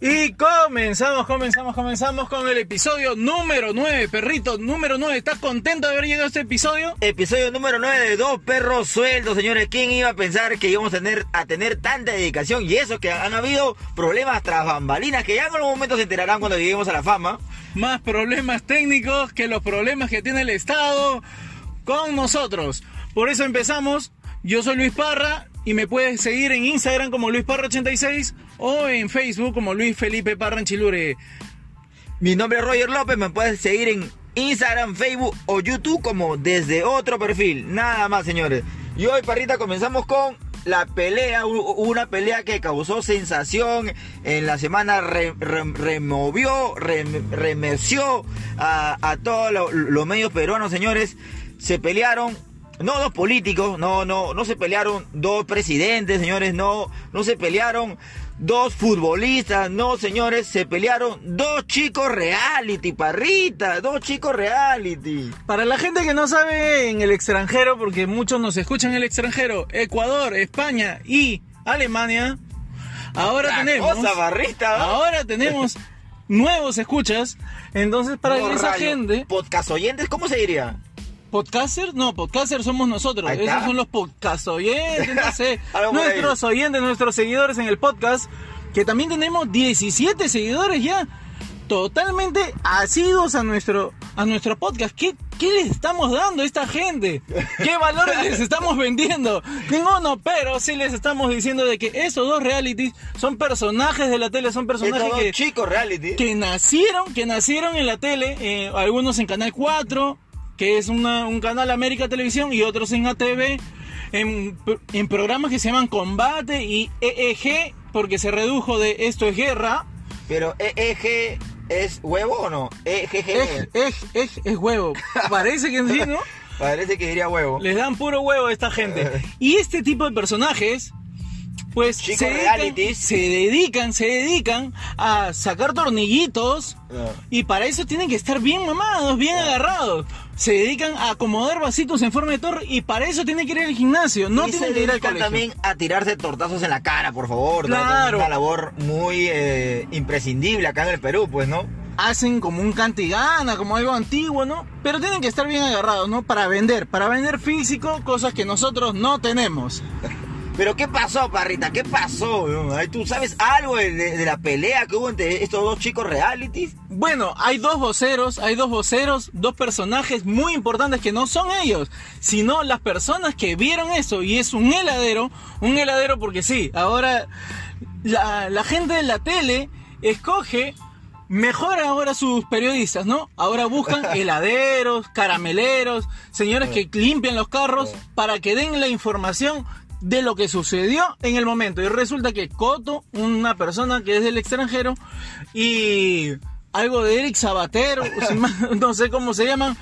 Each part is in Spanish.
Y comenzamos, comenzamos, comenzamos con el episodio número 9, perrito número 9. ¿Estás contento de haber llegado a este episodio? Episodio número 9 de Dos Perros Sueldos, señores. ¿Quién iba a pensar que íbamos a tener, a tener tanta dedicación? Y eso, que han habido problemas tras bambalinas que ya en algún momento se enterarán cuando lleguemos a la fama. Más problemas técnicos que los problemas que tiene el Estado con nosotros. Por eso empezamos. Yo soy Luis Parra y me puedes seguir en Instagram como Luis Parra86 o en Facebook como Luis Felipe Parranchilure. Mi nombre es Roger López, me puedes seguir en Instagram, Facebook o YouTube como desde otro perfil. Nada más, señores. Y hoy, Parrita, comenzamos con la pelea, una pelea que causó sensación en la semana, removió, remeció a, todos los medios peruanos, señores. Se pelearon no dos políticos, no, no, no se pelearon dos presidentes, señores, no, no se pelearon dos futbolistas, no, señores, se pelearon dos chicos reality, parrita, dos chicos reality. Para la gente que no sabe en el extranjero, porque muchos nos escuchan en el extranjero, Ecuador, España y Alemania, ahora tenemos, ahora tenemos nuevos escuchas, entonces para esa gente, podcast oyentes, ¿cómo se diría? ¿Podcaster? No, podcaster somos nosotros. Esos son los podcast oyentes, no sé. nuestros oyentes, nuestros seguidores en el podcast, que también tenemos 17 seguidores ya. Totalmente asidos a nuestro, a nuestro podcast. ¿Qué, ¿Qué les estamos dando a esta gente? ¿Qué valores les estamos vendiendo? Ninguno, pero sí les estamos diciendo de que esos dos realities son personajes de la tele, son personajes que, chicos reality. que nacieron, que nacieron en la tele, eh, algunos en Canal 4, que es un canal América Televisión, y otros en ATV, en, en programas que se llaman Combate y EEG, porque se redujo de esto es guerra. Pero EEG es huevo o no? EGG. Es, es, huevo. Parece que sí, ¿no? Parece que diría huevo. Les dan puro huevo a esta gente. y este tipo de personajes pues se dedican, se dedican, se dedican a sacar tornillitos ah. y para eso tienen que estar bien mamados, bien ah. agarrados. Se dedican a acomodar vasitos en forma de torre y para eso tienen que ir al gimnasio, no tienen que ir al colegio. también a tirarse tortazos en la cara, por favor. Claro. Una labor muy eh, imprescindible acá en el Perú, pues, ¿no? hacen como un cantigana, como algo antiguo, ¿no? Pero tienen que estar bien agarrados, ¿no? Para vender, para vender físico, cosas que nosotros no tenemos. Pero ¿qué pasó, Parrita? ¿Qué pasó? ¿Tú sabes algo de, la pelea que hubo entre estos dos chicos realities? Bueno, hay dos voceros, hay dos voceros, dos personajes muy importantes que no son ellos, sino las personas que vieron eso. Y es un heladero, un heladero porque sí, ahora la, la gente de la tele escoge mejor ahora sus periodistas, ¿no? Ahora buscan heladeros, carameleros, señores que limpian los carros para que den la información de lo que sucedió en el momento. Y resulta que Coto, una persona que es del extranjero, y algo de Eric Sabatero, no sé cómo se llaman,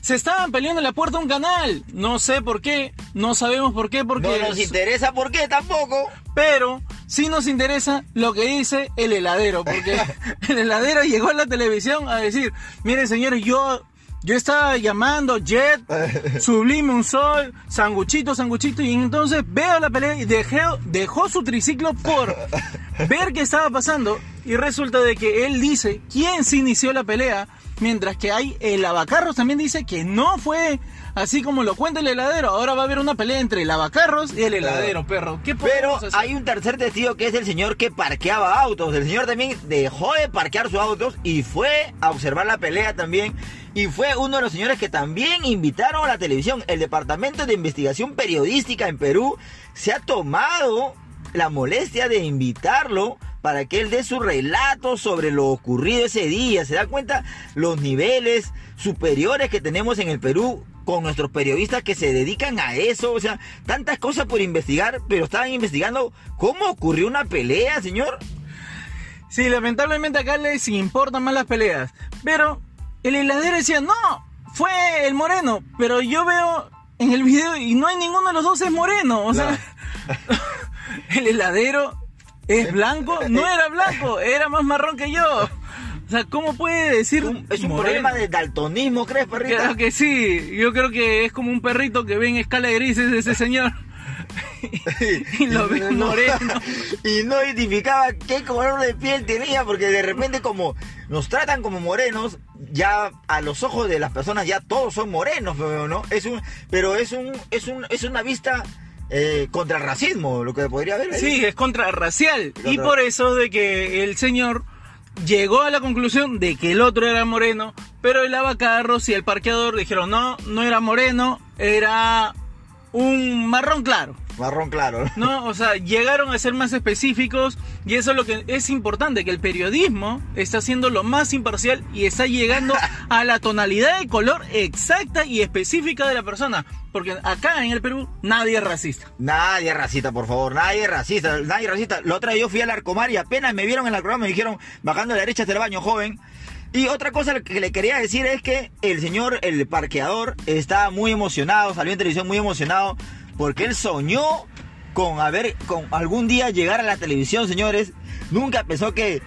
se estaban peleando en la puerta de un canal. No sé por qué, no sabemos por qué, porque... No nos interesa por qué tampoco. Pero sí nos interesa lo que dice el heladero, porque el heladero llegó a la televisión a decir, miren señores, yo yo estaba llamando Jet, Sublime un Sol, Sanguchito, Sanguchito, y entonces veo la pelea y dejó, dejó su triciclo por ver qué estaba pasando. Y resulta de que él dice quién se inició la pelea, mientras que hay el Abacarros también dice que no fue así como lo cuenta el heladero. Ahora va a haber una pelea entre el Abacarros y el heladero, perro. ¿Qué Pero hay un tercer testigo que es el señor que parqueaba autos. El señor también dejó de parquear sus autos y fue a observar la pelea también y fue uno de los señores que también invitaron a la televisión. El Departamento de Investigación Periodística en Perú se ha tomado la molestia de invitarlo para que él dé su relato sobre lo ocurrido ese día. ¿Se da cuenta los niveles superiores que tenemos en el Perú con nuestros periodistas que se dedican a eso? O sea, tantas cosas por investigar, pero estaban investigando cómo ocurrió una pelea, señor. Sí, lamentablemente acá les importan más las peleas. Pero el heladero decía, no, fue el moreno, pero yo veo en el video y no hay ninguno de los dos es moreno, o sea, el heladero es blanco, no era blanco, era más marrón que yo. O sea, ¿cómo puede decir? Es un problema de daltonismo, ¿crees, perrito? Creo que sí. Yo creo que es como un perrito que ve en escala de grises ese señor. y lo No. moreno. y no identificaba qué color de piel tenía, porque de repente como nos tratan como morenos, ya a los ojos de las personas ya todos son morenos, pero no, es un, pero es un, es un, es una vista eh, contra el racismo, lo que podría haber. ahí. Sí, es contrarracial. Y Contra- por eso de que el señor llegó a la conclusión de que el otro era moreno, pero el lavacarros y el parqueador dijeron no, no era moreno, era un marrón claro. Marrón claro. ¿no? O sea, llegaron a ser más específicos y eso es lo que es importante, que el periodismo está siendo lo más imparcial y está llegando a la tonalidad de color exacta y específica de la persona. Porque acá en el Perú nadie es racista. Nadie es racista, por favor, nadie es racista, nadie es racista. La otra vez yo fui al Arcomar y apenas me vieron en el Arcomar me dijeron, bajando a la derecha hasta el baño, joven. Y otra cosa que le quería decir es que el señor, el parqueador, está muy emocionado, salió en televisión muy emocionado, porque él soñó con haber, con algún día llegar a la televisión, señores. Nunca pensó que,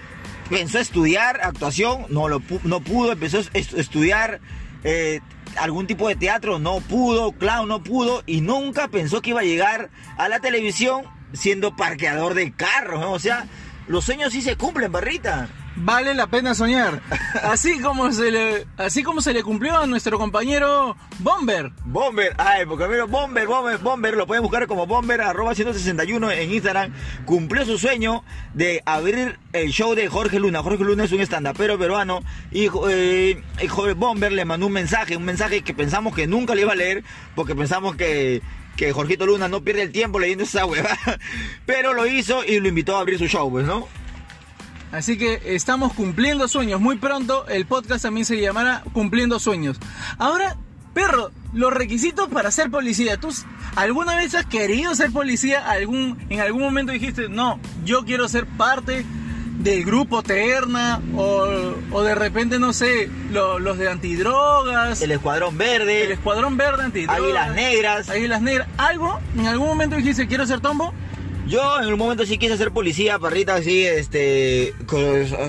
pensó estudiar actuación, no, lo, no pudo, empezó a est- estudiar eh, algún tipo de teatro, no pudo, clown no pudo, y nunca pensó que iba a llegar a la televisión siendo parqueador de carros, ¿no? O sea, los sueños sí se cumplen, barrita. Vale la pena soñar. Así como se le, así como se le cumplió a nuestro compañero Bomber. Bomber, ay, porque primero Bomber, Bomber, Bomber, lo pueden buscar como Bomber, arroba 161 en Instagram, cumplió su sueño de abrir el show de Jorge Luna. Jorge Luna es un estandapero peruano y eh, Jorge Bomber le mandó un mensaje, un mensaje que pensamos que nunca le iba a leer, porque pensamos que, que Jorgito Luna no pierde el tiempo leyendo esa hueva, pero lo hizo y lo invitó a abrir su show, pues, ¿no? Así que estamos cumpliendo sueños. Muy pronto el podcast también se llamará Cumpliendo Sueños. Ahora, perro, los requisitos para ser policía. ¿Tú alguna vez has querido ser policía? ¿Algún, ¿En algún momento dijiste, no, yo quiero ser parte del grupo Terna? O, o de repente, no sé, lo- los de antidrogas, El Escuadrón Verde, el Escuadrón Verde antidrogas. Águilas Negras. Águilas Negras. ¿Algo? ¿En algún momento dijiste, quiero ser tombo? Yo en un momento sí quise ser policía, parrita, sí, este,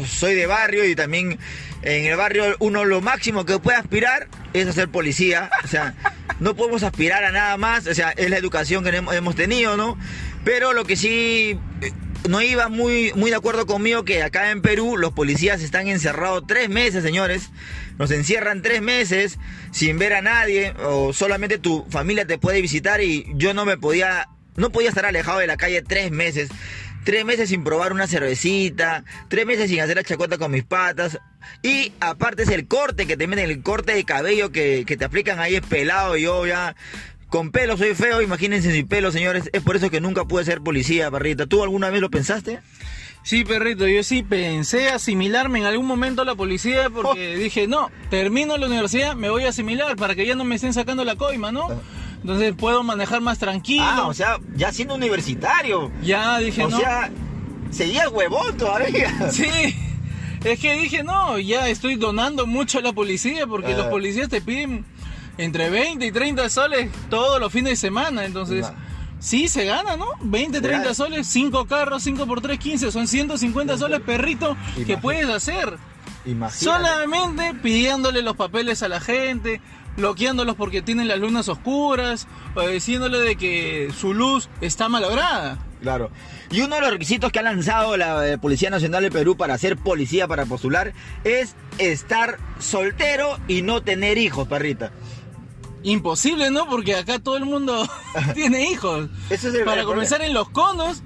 soy de barrio y también en el barrio uno lo máximo que puede aspirar es a ser policía, o sea, no podemos aspirar a nada más, o sea, es la educación que hemos- hemos tenido, ¿no? Pero lo que sí eh, no iba muy, muy de acuerdo conmigo que acá en Perú los policías están encerrados tres meses, señores. Nos encierran tres meses sin ver a nadie o solamente tu familia te puede visitar y yo no me podía, no podía estar alejado de la calle tres meses. Tres meses sin probar una cervecita, tres meses sin hacer la chacota con mis patas. Y aparte es el corte que te meten, el corte de cabello que, que te aplican ahí es pelado y yo ya con pelo soy feo, imagínense sin pelo, señores. Es por eso que nunca pude ser policía, parrita. ¿Tú alguna vez lo pensaste? Sí, perrito, yo sí pensé asimilarme en algún momento a la policía porque dije, no, termino la universidad, me voy a asimilar para que ya no me estén sacando la coima, ¿no? Entonces puedo manejar más tranquilo. Ah, o sea, ya siendo universitario. ya dije, O no. sea, seguía huevón todavía. Sí, es que dije, no, ya estoy donando mucho a la policía porque Ah. los policías te piden entre 20 y 30 soles todos los fines de semana, entonces... Ah. Sí, se gana, ¿no? 20, Se 30 gana. soles, 5 carros, 5 por 3, 15, son 150 soles, perrito, que Imagínate. puedes hacer. Imagínate. Solamente pidiéndole los papeles a la gente, bloqueándolos porque tienen las lunas oscuras, o diciéndole de que su luz está malograda. Claro. Y uno de los requisitos que ha lanzado la eh, Policía Nacional de Perú para ser policía, para postular, es estar soltero y no tener hijos, perrita. Imposible, ¿no? Porque acá todo el mundo tiene hijos. Ese es el- Para comenzar en los conos,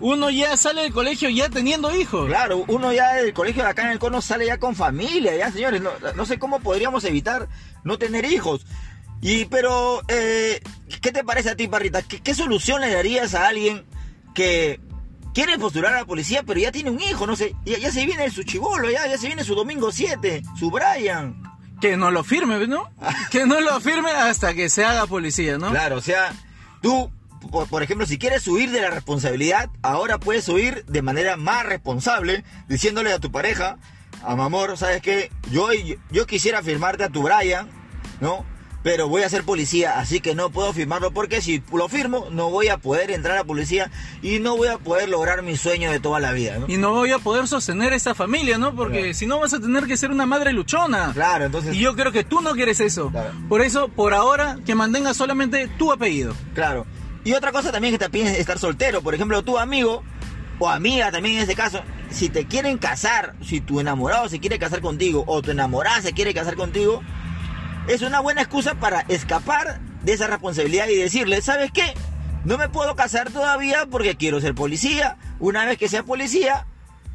uno ya sale del colegio ya teniendo hijos. Claro, uno ya del colegio de acá en el cono sale ya con familia, ya señores. No, no sé cómo podríamos evitar no tener hijos. Y pero, eh, ¿qué te parece a ti, Parrita? ¿Qué, qué solución le darías a alguien que quiere postular a la policía, pero ya tiene un hijo? No sé, ya, ya se viene su chivolo, ya, ya se viene su domingo 7, su Brian. Que no lo firme, ¿no? Que no lo firme hasta que se haga policía, ¿no? Claro, o sea, tú, por, por ejemplo, si quieres huir de la responsabilidad, ahora puedes huir de manera más responsable, diciéndole a tu pareja, a mi amor, ¿sabes qué? Yo, yo quisiera firmarte a tu Brian, ¿no? Pero voy a ser policía, así que no puedo firmarlo porque si lo firmo no voy a poder entrar a la policía y no voy a poder lograr mi sueño de toda la vida, ¿no? Y no voy a poder sostener esta familia, ¿no? Porque Claro. si no vas a tener que ser una madre luchona. Claro, entonces... Y yo creo que tú no quieres eso. Claro. Por eso, por ahora, que mantengas solamente tu apellido. Claro. Y otra cosa también que te piden es estar soltero. Por ejemplo, tu amigo o amiga también en este caso, si te quieren casar, si tu enamorado se quiere casar contigo o tu enamorada se quiere casar contigo, es una buena excusa para escapar de esa responsabilidad y decirle, ¿sabes qué? No me puedo casar todavía porque quiero ser policía. Una vez que sea policía,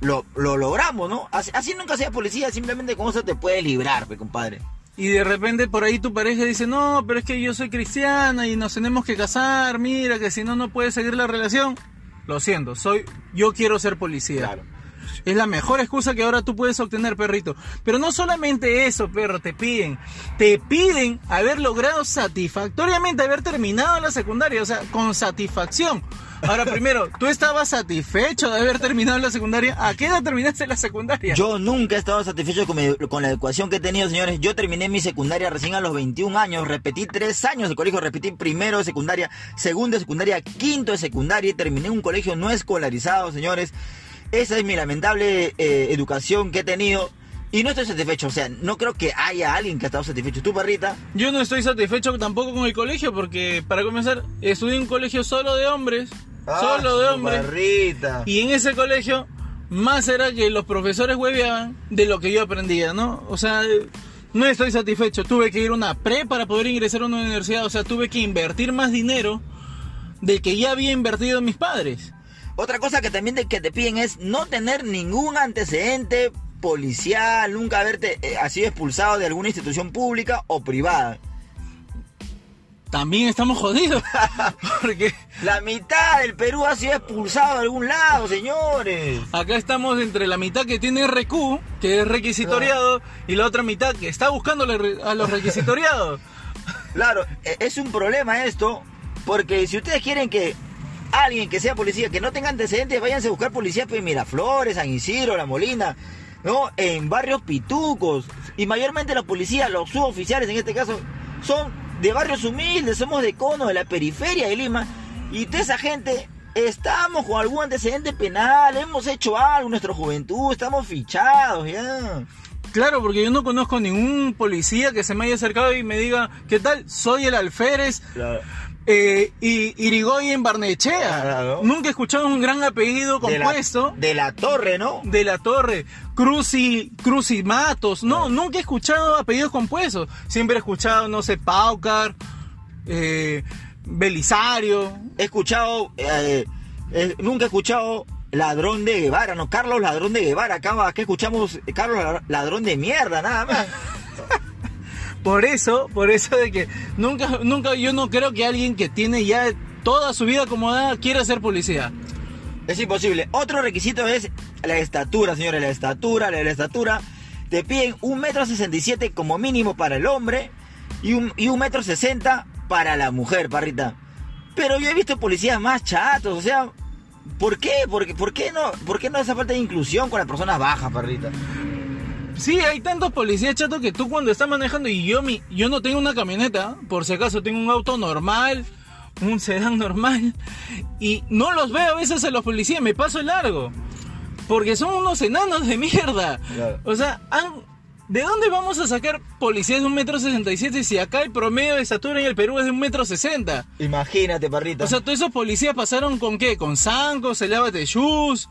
lo, lo logramos, ¿no? Así, así nunca sea policía, simplemente con eso te puedes librar, compadre. Y de repente por ahí tu pareja dice, no, pero es que yo soy cristiana y nos tenemos que casar, mira que si no, no puede seguir la relación. Lo siento, soy, yo quiero ser policía. Claro. Es la mejor excusa que ahora tú puedes obtener, perrito. Pero no solamente eso, perro, te piden. Te piden haber logrado satisfactoriamente, haber terminado la secundaria, o sea, con satisfacción. Ahora, primero, ¿tú estabas satisfecho de haber terminado la secundaria? ¿A qué edad terminaste la secundaria? Yo nunca he estado satisfecho con, mi- con la educación que he tenido, señores. Yo terminé mi secundaria recién a los 21 años. Repetí tres años de colegio. Repetí primero de secundaria, segundo de secundaria, quinto de secundaria. Y terminé un colegio no escolarizado, señores. Esa es mi lamentable eh, educación que he tenido. Y no estoy satisfecho. O sea, no creo que haya alguien que ha estado satisfecho. ¿Tú, perrita? Yo no estoy satisfecho tampoco con el colegio porque, para comenzar, estudié en un colegio solo de hombres. solo de hombres. Perrita. Y en ese colegio, más era que los profesores hueveaban de lo que yo aprendía, ¿no? O sea, no estoy satisfecho. Tuve que ir a una pre para poder ingresar a una universidad. O sea, tuve que invertir más dinero del que ya había invertido mis padres. Otra cosa que también te, que te piden es no tener ningún antecedente policial, nunca haberte eh, ha sido expulsado de alguna institución pública o privada. También estamos jodidos. Porque La mitad del Perú ha sido expulsado de algún lado, señores. acá estamos entre la mitad que tiene RQ, que es requisitoriado, y la otra mitad que está buscando a los requisitoriados. Claro, e- es un problema esto, porque si ustedes quieren que alguien que sea policía, que no tenga antecedentes, váyanse a buscar policía en Miraflores, San Isidro, La Molina, ¿no? En barrios pitucos. Y mayormente la policía, los suboficiales en este caso, son de barrios humildes, somos de cono, de la periferia de Lima. Y toda esa gente, estamos con algún antecedente penal, hemos hecho algo en nuestra juventud, estamos fichados, ya. Claro, porque yo no conozco ningún policía que se me haya acercado y me diga, ¿qué tal? Soy el alférez eh, y Irigoyen Barnechea. Claro. Nunca he escuchado un gran apellido De la- compuesto de la torre, ¿no? de la Torre, Cruci, Cruci Matos. No, nunca he escuchado apellidos compuestos. Siempre he escuchado, no sé, Paucar, eh, Belisario. he escuchado, eh, eh, nunca he escuchado ladrón de Guevara, no, Carlos ladrón de Guevara, acá, acá escuchamos Carlos ladrón de mierda, nada más. Por eso, por eso de que nunca, nunca, yo no creo que alguien que tiene ya toda su vida acomodada quiera ser policía. Es imposible. Otro requisito es la estatura, señores, la estatura, la, estatura. Te piden un metro sesenta y siete como mínimo para el hombre y un, metro sesenta para la mujer, parrita. Pero yo he visto policías más chatos, o sea, ¿por qué? ¿Por por qué no, por qué no esa falta de inclusión con las personas bajas, parrita? Sí, hay tantos policías chatos que tú cuando estás manejando y yo mi, yo no tengo una camioneta, por si acaso tengo un auto normal, un sedán normal y no los veo a veces a los policías, me paso el largo. Porque son unos enanos de mierda. Claro. O sea, han- ¿de dónde vamos a sacar policías de un metro sesenta y siete si acá el promedio de estatura en el Perú es de un metro sesenta? Imagínate, parrita. O sea, todos esos policías pasaron con qué? Con Sanco, se de shoes,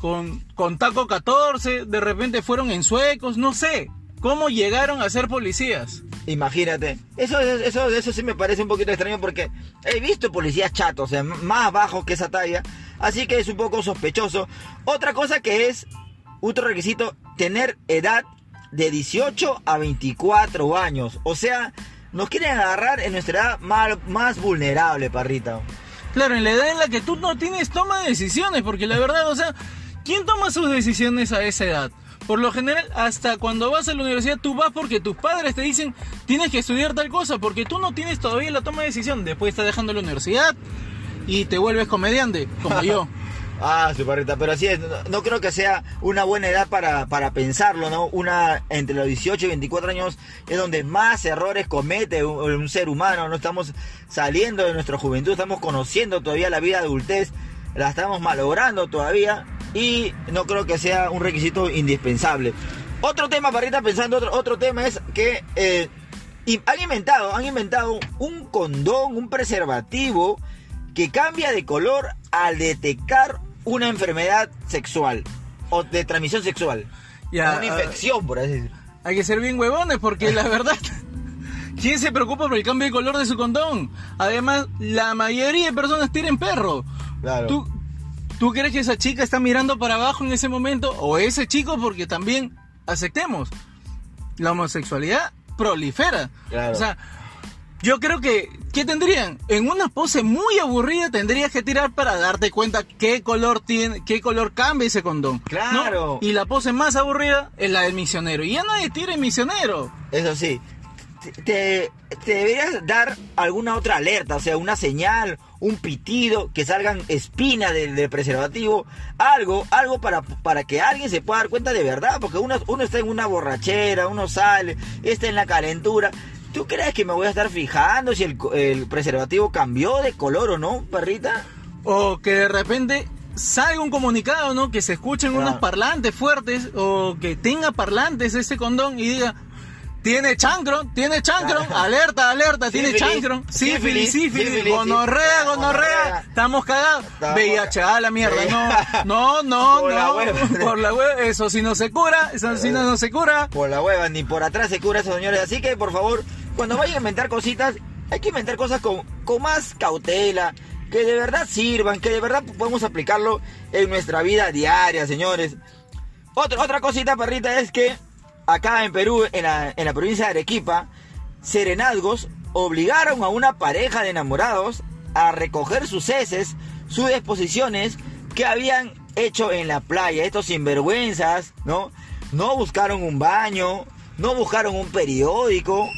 con, con Taco 14, de repente fueron en suecos, no sé. ¿Cómo llegaron a ser policías? Imagínate. Eso, eso, eso sí me parece un poquito extraño porque he visto policías chatos, o sea, más bajos que esa talla. Así que es un poco sospechoso. Otra cosa que es, otro requisito, tener edad de 18 a 24 años. O sea, nos quieren agarrar en nuestra edad más, más vulnerable, parrita. Claro, en la edad en la que tú no tienes toma de decisiones, porque la verdad, o sea, ¿quién toma sus decisiones a esa edad? Por lo general, hasta cuando vas a la universidad, tú vas porque tus padres te dicen tienes que estudiar tal cosa, porque tú no tienes todavía la toma de decisión. Después estás dejando la universidad y te vuelves comediante, como yo. Ah, su parrita, pero así es, no, creo que sea una buena edad para, para pensarlo, ¿no? Una entre los 18 y 24 años es donde más errores comete un, un ser humano, no estamos saliendo de nuestra juventud, estamos conociendo todavía la vida adultez, la estamos malogrando todavía y no creo que sea un requisito indispensable. Otro tema, parrita, pensando otro, otro tema es que eh, y han inventado, han inventado un condón, un preservativo que cambia de color al detectar una enfermedad sexual o de transmisión sexual. Ya, una ah, infección, por así decirlo. Hay que ser bien huevones porque la verdad, ¿quién se preocupa por el cambio de color de su condón? Además, la mayoría de personas tienen perro. Claro. ¿Tú, ¿Tú crees que esa chica está mirando para abajo en ese momento? O ese chico, porque también aceptemos, la homosexualidad prolifera. Claro. O sea, yo creo que, ¿qué tendrían? En una pose muy aburrida tendrías que tirar para darte cuenta qué color tiene, qué color cambia ese condón. ¿no? Claro. Y la pose más aburrida es la del misionero. Y ya nadie tira el misionero. Eso sí, te deberías dar alguna otra alerta, o sea, una señal, un pitido, que salgan espinas del, del preservativo, algo, algo para, para que alguien se pueda dar cuenta de verdad, porque uno, uno está en una borrachera, uno sale, está en la calentura. ¿Tú crees que me voy a estar fijando si el, el preservativo cambió de color o no, perrita? O que de repente salga un comunicado, ¿no? Que se escuchen Claro. unos parlantes fuertes o que tenga parlantes ese condón y diga, tiene chancro, tiene chancro, Claro. alerta, alerta, tiene chancro, sífilis, sífilis, sífilis, sífilis, gonorrea, gonorrea, estamos cagados, VIH, a la mierda, no, no, no, Por la no, hueva. por la hueva, eso si no se cura, eso si no, no se cura. Por la hueva, ni por atrás se cura eso, señores. Así que, por favor, cuando vayan a inventar cositas, hay que inventar cosas con, con más cautela, que de verdad sirvan, que de verdad podemos aplicarlo en nuestra vida diaria, señores. Otra, otra cosita, perrita, es que acá en Perú, en la, provincia de Arequipa, serenazgos obligaron a una pareja de enamorados a recoger sus heces, sus disposiciones que habían hecho en la playa. Estos sinvergüenzas, ¿no? No buscaron un baño, no buscaron un periódico,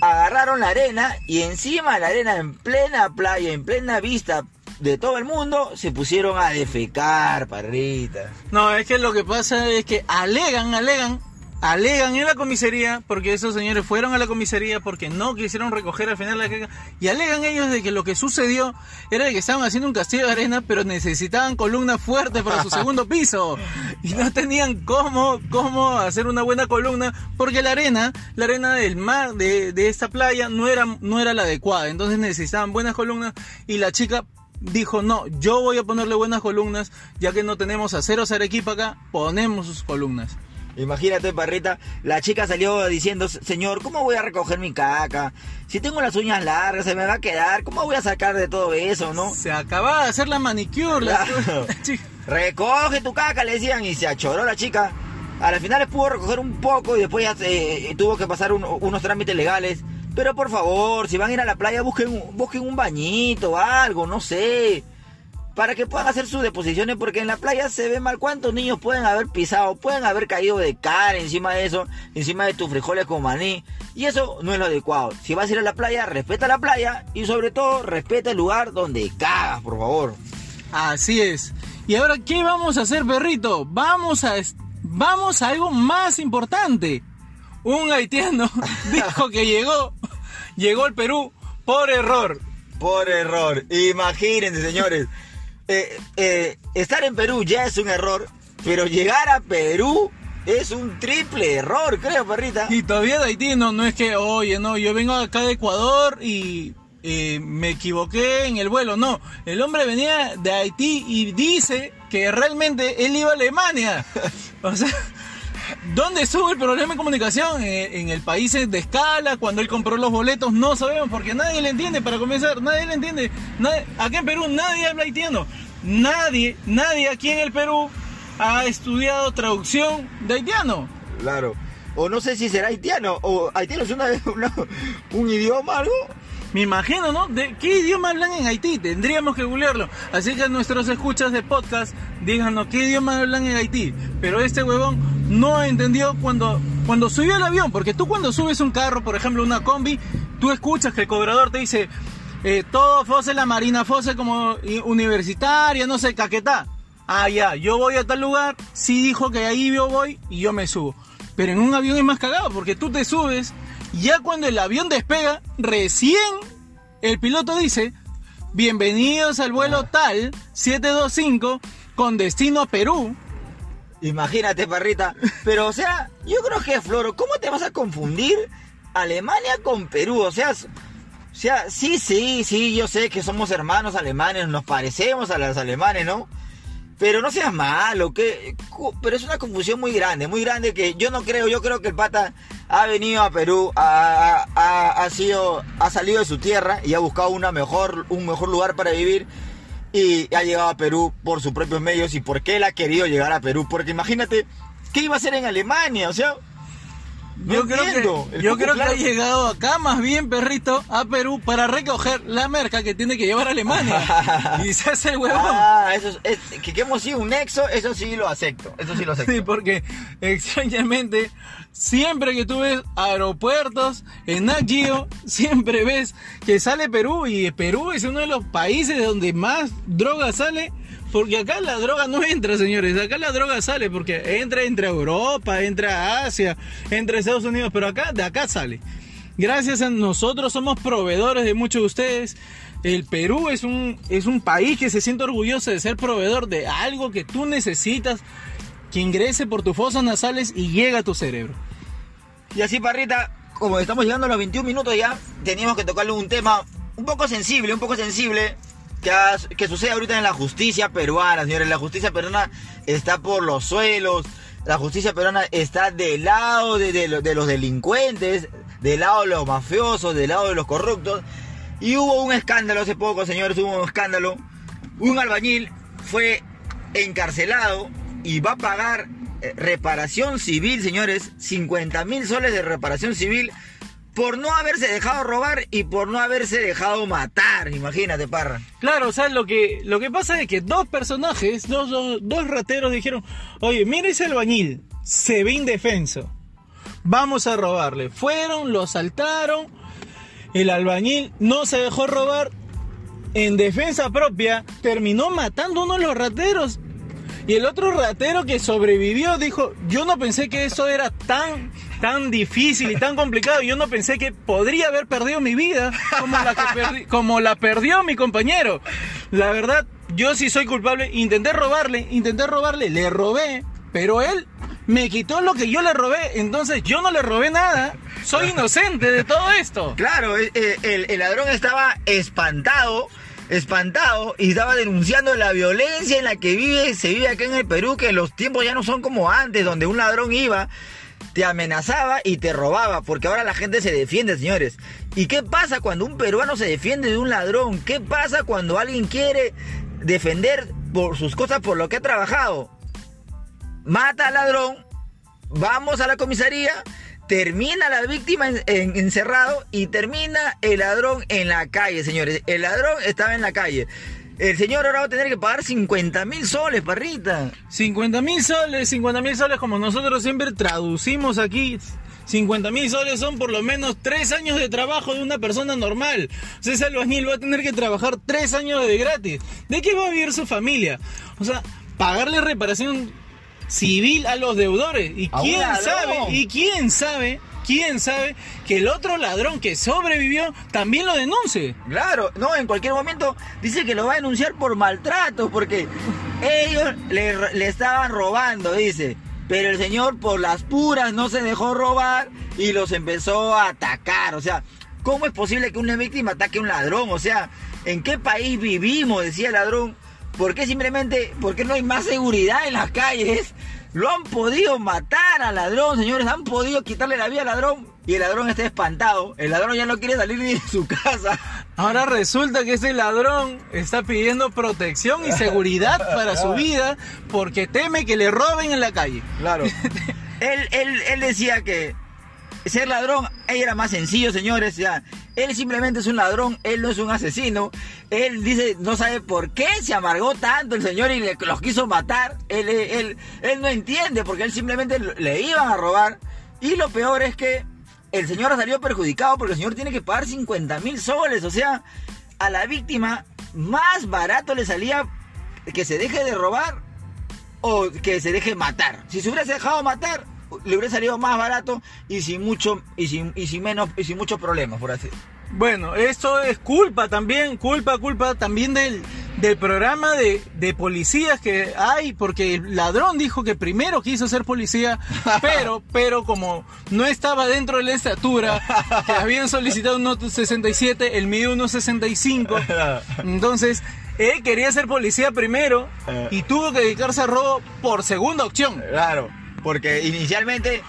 agarraron la arena y encima de la arena, en plena playa, en plena vista de todo el mundo, se pusieron a defecar, parritas. No, es que lo que pasa es que alegan, alegan, alegan en la comisaría, porque esos señores fueron a la comisaría porque no quisieron recoger al final la caca, y alegan ellos de que lo que sucedió era que estaban haciendo un castillo de arena, pero necesitaban columnas fuertes para su segundo piso, y no tenían cómo, cómo hacer una buena columna, porque la arena, la arena del mar, de, de esta playa, no era, no era la adecuada, entonces necesitaban buenas columnas, y la chica dijo, no, yo voy a ponerle buenas columnas, ya que no tenemos aceros Arequipa acá, ponemos sus columnas. Imagínate, parrita, la chica salió diciendo, señor, ¿cómo voy a recoger mi caca? Si tengo las uñas largas, se me va a quedar, ¿cómo voy a sacar de todo eso, no? Se acababa de hacer la manicure. la- Claro. la chica. Recoge tu caca, le decían, y se achoró la chica. A la final pudo recoger un poco y después ya eh, tuvo que pasar un- unos trámites legales. Pero por favor, si van a ir a la playa, busquen, un- busquen un bañito, algo, no sé. Para que puedan hacer sus deposiciones, porque en la playa se ve mal cuántos niños pueden haber pisado, pueden haber caído de cara encima de eso, encima de tus frijoles con maní. Y eso no es lo adecuado. Si vas a ir a la playa, respeta la playa y sobre todo respeta el lugar donde cagas, por favor. Así es. Y ahora, ¿qué vamos a hacer, perrito? Vamos a, vamos a algo más importante. Un haitiano dijo que llegó, llegó al Perú por error. Por error. Imagínense, señores. Eh, eh, estar en Perú ya es un error, pero llegar a Perú es un triple error, creo, perrita. Y todavía de Haití no, no es que, oye, no, yo vengo acá de Ecuador y eh, me equivoqué en el vuelo. No, el hombre venía de Haití y dice que realmente él iba a Alemania. O sea, ¿dónde estuvo el problema de comunicación? Eh, en el país de escala, cuando él compró los boletos, no sabemos porque nadie le entiende para comenzar, nadie le entiende. Nadie- acá en Perú nadie habla haitiano. Nadie, nadie aquí en el Perú ha estudiado traducción de haitiano. Claro. O no sé si será haitiano, o haitiano es una, una- un idioma, algo. Me imagino, ¿no? ¿De qué idioma hablan en Haití? Tendríamos que googlearlo. Así que nuestros escuchas de podcast, díganos qué idioma hablan en Haití. Pero este huevón no entendió cuando, cuando subió al avión. Porque tú cuando subes un carro, por ejemplo una combi, tú escuchas que el cobrador te dice, eh, todo Fose, la Marina Fose como universitaria, no sé, caquetá. Ah, ya, yo voy a tal lugar, sí dijo que ahí yo voy y yo me subo. Pero en un avión es más cagado porque tú te subes, ya cuando el avión despega, recién el piloto dice, bienvenidos al vuelo tal 725 con destino a Perú. Imagínate, perrita. Pero, o sea, yo creo que, Floro, ¿cómo te vas a confundir Alemania con Perú? O sea, O sea, sí, sí, sí, yo sé que somos hermanos alemanes, nos parecemos a los alemanes, ¿no? Pero no seas malo, que, pero es una confusión muy grande, muy grande que yo no creo, yo creo que el pata ha venido a Perú, ha, ha, sido, ha salido de su tierra y ha buscado una mejor, un mejor lugar para vivir y ha llegado a Perú por sus propios medios y por qué él ha querido llegar a Perú. Porque imagínate, ¿qué iba a hacer en Alemania? O sea, yo creo que, yo creo que ha llegado acá más bien, perrito, a Perú para recoger la merca que tiene que llevar a Alemania. y se hace el huevón. Ah, eso es, que, hemos sido un nexo, eso sí lo acepto. Eso sí lo acepto. Sí, porque extrañamente, siempre que tú ves aeropuertos en Nagio, siempre ves que sale Perú y Perú es uno de los países donde más droga sale porque acá la droga no entra, señores. Acá la droga sale porque entra entre Europa, entra Asia, entre Estados Unidos, pero acá de acá sale. Gracias a nosotros somos proveedores de muchos de ustedes. El Perú es un, es un país que se siente orgulloso de ser proveedor de algo que tú necesitas que ingrese por tus fosas nasales y llega a tu cerebro. Y así, Parrita, como estamos llegando a los 21 minutos ya, teníamos que tocarle un tema un poco sensible, un poco sensible, que, sucede ahorita en la justicia peruana, señores. La justicia peruana está por los suelos. La justicia peruana está del lado de, los delincuentes, del lado de los mafiosos, del lado de los corruptos. Y hubo un escándalo hace poco, señores, hubo un escándalo. Un albañil fue encarcelado y va a pagar eh, reparación civil, señores, 50 mil soles de reparación civil por no haberse dejado robar y por no haberse dejado matar, imagínate, parra. Claro, o sea, lo que, lo que pasa es que dos personajes, dos, dos, rateros dijeron, oye, mira ese albañil, se ve indefenso, vamos a robarle. Fueron, lo saltaron, el albañil no se dejó robar, en defensa propia, terminó matando a uno de los rateros. Y el otro ratero que sobrevivió dijo, yo no pensé que eso era tan tan difícil y tan complicado. Yo no pensé que podría haber perdido mi vida como la, que como la perdió mi compañero. La verdad, yo sí soy culpable. Intenté robarle, intenté robarle, le robé, pero él me quitó lo que yo le robé. Entonces yo no le robé nada. Soy inocente de todo esto. Claro, eh, el, el ladrón estaba espantado espantado y estaba denunciando la violencia en la que vive, se vive acá en el Perú, que los tiempos ya no son como antes, donde un ladrón iba te amenazaba y te robaba, porque ahora la gente se defiende, señores. ¿Y qué pasa cuando un peruano se defiende de un ladrón? ¿Qué pasa cuando alguien quiere defender por sus cosas por lo que ha trabajado? Mata al ladrón, vamos a la comisaría, termina la víctima encerrado y termina el ladrón en la calle, señores. El ladrón estaba en la calle. El señor ahora va a tener que pagar 50 mil soles, parrita. 50 mil soles, 50 mil soles como nosotros siempre traducimos aquí. 50 mil soles son por lo menos 3 años de trabajo de una persona normal. O sea, ese albañil va a tener que trabajar 3 años de gratis. ¿De qué va a vivir su familia? O sea, pagarle reparación civil a los deudores. ¿Y quién sabe? ¿Y quién sabe quién sabe que el otro ladrón que sobrevivió también lo denuncie. Claro, no, en cualquier momento dice que lo va a denunciar por maltrato, porque ellos le, estaban robando, dice. Pero el señor por las puras no se dejó robar y los empezó a atacar. O sea, ¿cómo es posible que una víctima ataque a un ladrón? O sea, ¿en qué país vivimos? Decía el ladrón. ¿Por qué simplemente, por qué no hay más seguridad en las calles? Lo han podido matar al ladrón, señores. Han podido quitarle la vida al ladrón. Y el ladrón está espantado. El ladrón ya no quiere salir ni de su casa. Ahora resulta que ese ladrón está pidiendo protección y seguridad para su vida porque teme que le roben en la calle. Claro. él, él, él decía que ser ladrón era más sencillo, señores. Ya, él simplemente es un ladrón, él no es un asesino. Él dice, no sabe por qué se amargó tanto el señor y le, los quiso matar. Él, él, él no entiende porque él simplemente le iban a robar. Y lo peor es que el señor salió perjudicado porque el señor tiene que pagar 50 mil soles. O sea, a la víctima más barato le salía que se deje de robar o que se deje matar. Si se hubiese dejado matar, le hubiera salido más barato y sin mucho y sin, y sin menos y sin muchos problemas por así bueno esto es culpa también culpa culpa también del del programa de, de policías que hay, porque el ladrón dijo que primero quiso ser policía, pero, pero como no estaba dentro de la estatura, que habían solicitado un 1.67, él mide 1.65, entonces él quería ser policía primero y tuvo que dedicarse a robo por segunda opción. Claro, porque inicialmente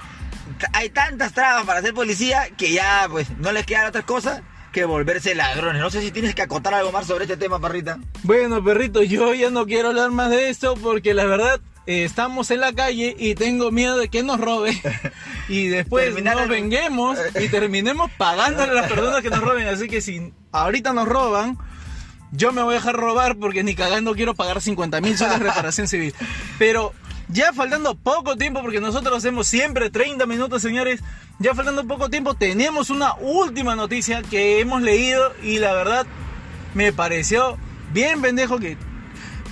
hay tantas trabas para ser policía que ya pues no les queda otra cosa que volverse ladrones. No sé si tienes que acotar algo más sobre este tema, parrita. Bueno, perrito, yo ya no quiero hablar más de esto porque la verdad eh, estamos en la calle y tengo miedo de que nos robe y después Terminar nos el- venguemos y terminemos pagándole a las personas que nos roben. Así que si ahorita nos roban, yo me voy a dejar robar porque ni cagando quiero pagar 50 mil soles de reparación civil. Pero ya faltando poco tiempo, porque nosotros hacemos siempre 30 minutos, señores, ya faltando poco tiempo, tenemos una última noticia que hemos leído y la verdad me pareció bien pendejo que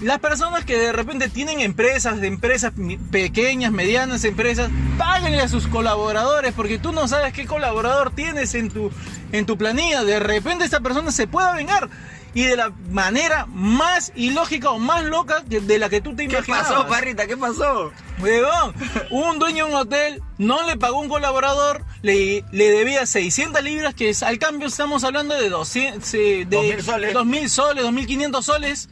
las personas que de repente tienen empresas, de empresas pequeñas, medianas empresas, páguenle a sus colaboradores porque tú no sabes qué colaborador tienes en tu, en tu planilla. De repente esta persona se pueda vengar y de la manera más ilógica o más loca que- de la que tú te ¿Qué imaginabas. pasó, parrita? ¿Qué pasó? Huevón, un dueño de un hotel no le pagó un colaborador, le, le debía 600 libras, que es- al cambio estamos hablando de 200, eh, de 2000 soles. 2000 soles, 2500 soles.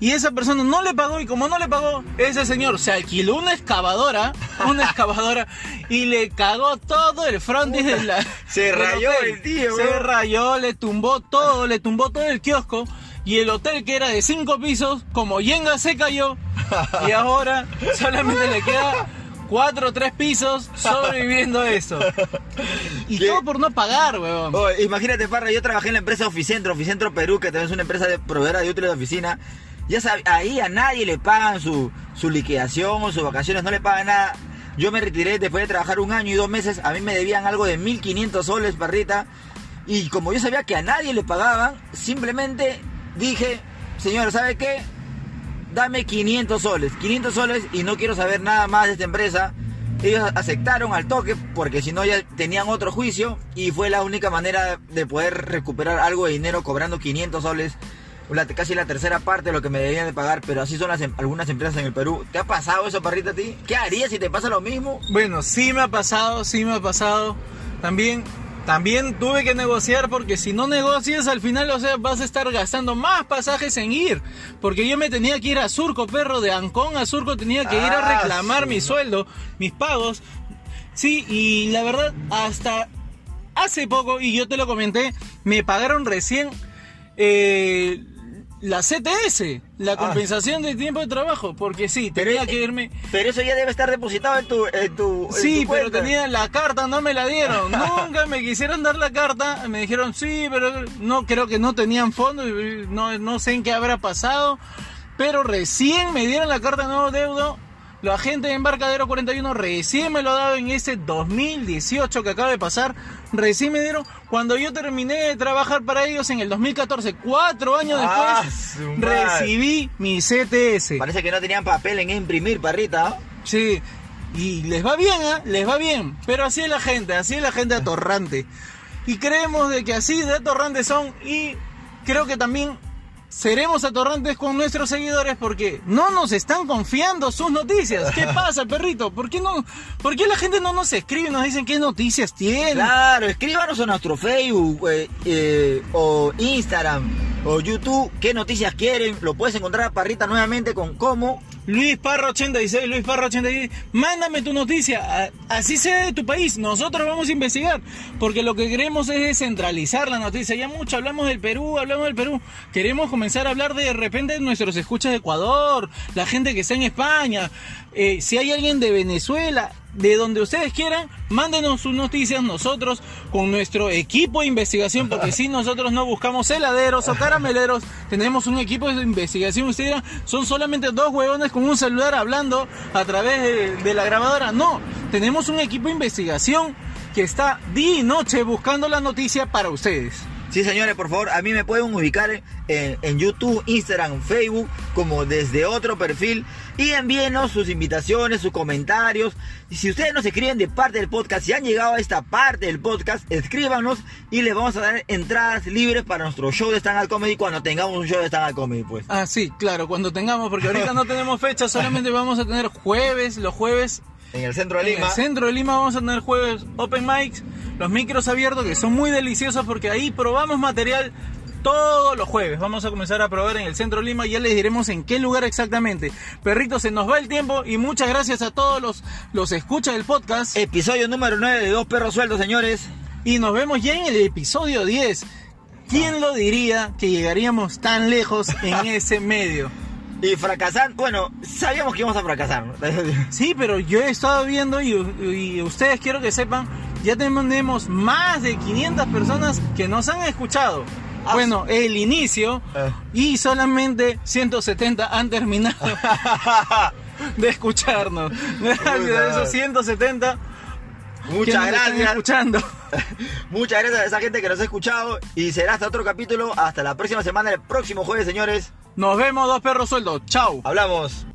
Y esa persona no le pagó y como no le pagó, ese señor se alquiló una excavadora, una excavadora y le cagó todo el frontis de la Se rayó hotel. el tío, Se rayó, le tumbó todo, le tumbó todo el kiosco y el hotel que era de cinco pisos, como Yenga se cayó y ahora solamente le queda cuatro o tres pisos sobreviviendo eso. Y ¿Qué? todo por no pagar, weón. Oh, imagínate, Parra, yo trabajé en la empresa Oficentro, Oficentro Perú, que también es una empresa de proveedora de útiles de oficina. Ya ahí a nadie le pagan su, su liquidación o sus vacaciones, no le pagan nada. Yo me retiré después de trabajar un año y dos meses, a mí me debían algo de 1500 soles, Parrita. Y como yo sabía que a nadie le pagaban, simplemente dije, señor, ¿sabe qué? Dame 500 soles, 500 soles y no quiero saber nada más de esta empresa. Ellos aceptaron al toque porque si no ya tenían otro juicio y fue la única manera de poder recuperar algo de dinero cobrando 500 soles, la- casi la tercera parte de lo que me debían de pagar, pero así son las, em- algunas empresas en el Perú. ¿Te ha pasado eso, parrita, a ti? ¿Qué harías si te pasa lo mismo? Bueno, sí me ha pasado, sí me ha pasado. También, también tuve que negociar porque si no negocias al final, o sea, vas a estar gastando más pasajes en ir. Porque yo me tenía que ir a Surco, perro, de Ancón a Surco tenía que ir a Ah, reclamar sí. mi sueldo, mis pagos. Sí, y la verdad, hasta hace poco, y yo te lo comenté, me pagaron recién eh, la CTS, la Ah. compensación de tiempo de trabajo. Porque sí, tenía que irme... Pero eso ya debe estar depositado en tu, en tu, en Sí, tu pero tenía la carta, no me la dieron. Nunca me quisieron dar la carta. Me dijeron, sí, pero no creo que no tenían fondo. y No, no sé en qué habrá pasado. Pero recién me dieron la carta de nuevo deudo. Los agentes de Embarcadero 41 recién me lo daban en ese 2018 que acaba de pasar. Recién me dieron cuando yo terminé de trabajar para ellos en el 2014, cuatro años Ah, después, recibí mi CTS. Parece que no tenían papel en imprimir, parrita. Sí, y les va bien, ¿ah? Les va bien. Pero así es la gente, así es la gente atorrante. Y creemos de que así de atorrantes son y creo que también seremos atorrantes con nuestros seguidores porque no nos están confiando sus noticias. ¿Qué pasa, perrito? ¿Por qué no? ¿Por qué la gente no nos escribe y nos dicen qué noticias tienen? Claro, escríbanos a nuestro Facebook eh, eh, o Instagram o YouTube qué noticias quieren. Lo puedes encontrar a Parrita nuevamente con cómo. Luis Parra 86, Luis Parra 86, mándame tu noticia, así sea de tu país, nosotros vamos a investigar, porque lo que queremos es descentralizar la noticia, ya mucho hablamos del Perú, hablamos del Perú, queremos comenzar a hablar de, repente nuestros escuchas de Ecuador, la gente que está en España, eh, si hay alguien de Venezuela, de donde ustedes quieran, mándenos sus noticias nosotros con nuestro equipo de investigación, porque si nosotros no buscamos heladeros o carameleros, tenemos un equipo de investigación. Ustedes dirán, son solamente dos huevones con un celular hablando a través de, de la grabadora. No, tenemos un equipo de investigación que está día y noche buscando la noticia para ustedes. Sí, señores, por favor, a mí me pueden ubicar en, en, YouTube, Instagram, Facebook, como desde otro perfil. Y envíenos sus invitaciones, sus comentarios. Y si ustedes nos escriben de parte del podcast, si han llegado a esta parte del podcast, escríbanos y les vamos a dar entradas libres para nuestro show de stand-up comedy cuando tengamos un show de stand-up comedy, pues. Ah, sí, claro, cuando tengamos, porque ahorita no tenemos fecha, solamente vamos a tener jueves, los jueves en el centro de Lima. En el centro de Lima vamos a tener jueves open mics, los micros abiertos que son muy deliciosos porque ahí probamos material todos los jueves. Vamos a comenzar a probar en el centro de Lima y ya les diremos en qué lugar exactamente. Perrito, se nos va el tiempo y muchas gracias a todos los, los escuchas del podcast. Episodio número 9 de Dos Perros Sueltos, señores. Y nos vemos ya en el episodio 10. ¿Quién lo diría que llegaríamos tan lejos en ese medio? Y fracasar, bueno, sabíamos que íbamos a fracasar. Sí, pero yo he estado viendo y, y, ustedes quiero que sepan, ya tenemos más de 500 personas que nos han escuchado. Ah, bueno, el inicio eh. y solamente 170 han terminado de escucharnos. Gracias a esos 170. Muchas gracias. Escuchando. Muchas gracias a esa gente que nos ha escuchado y será hasta otro capítulo. Hasta la próxima semana, el próximo jueves, señores. Nos vemos, dos perros sueldos. Chao. Hablamos.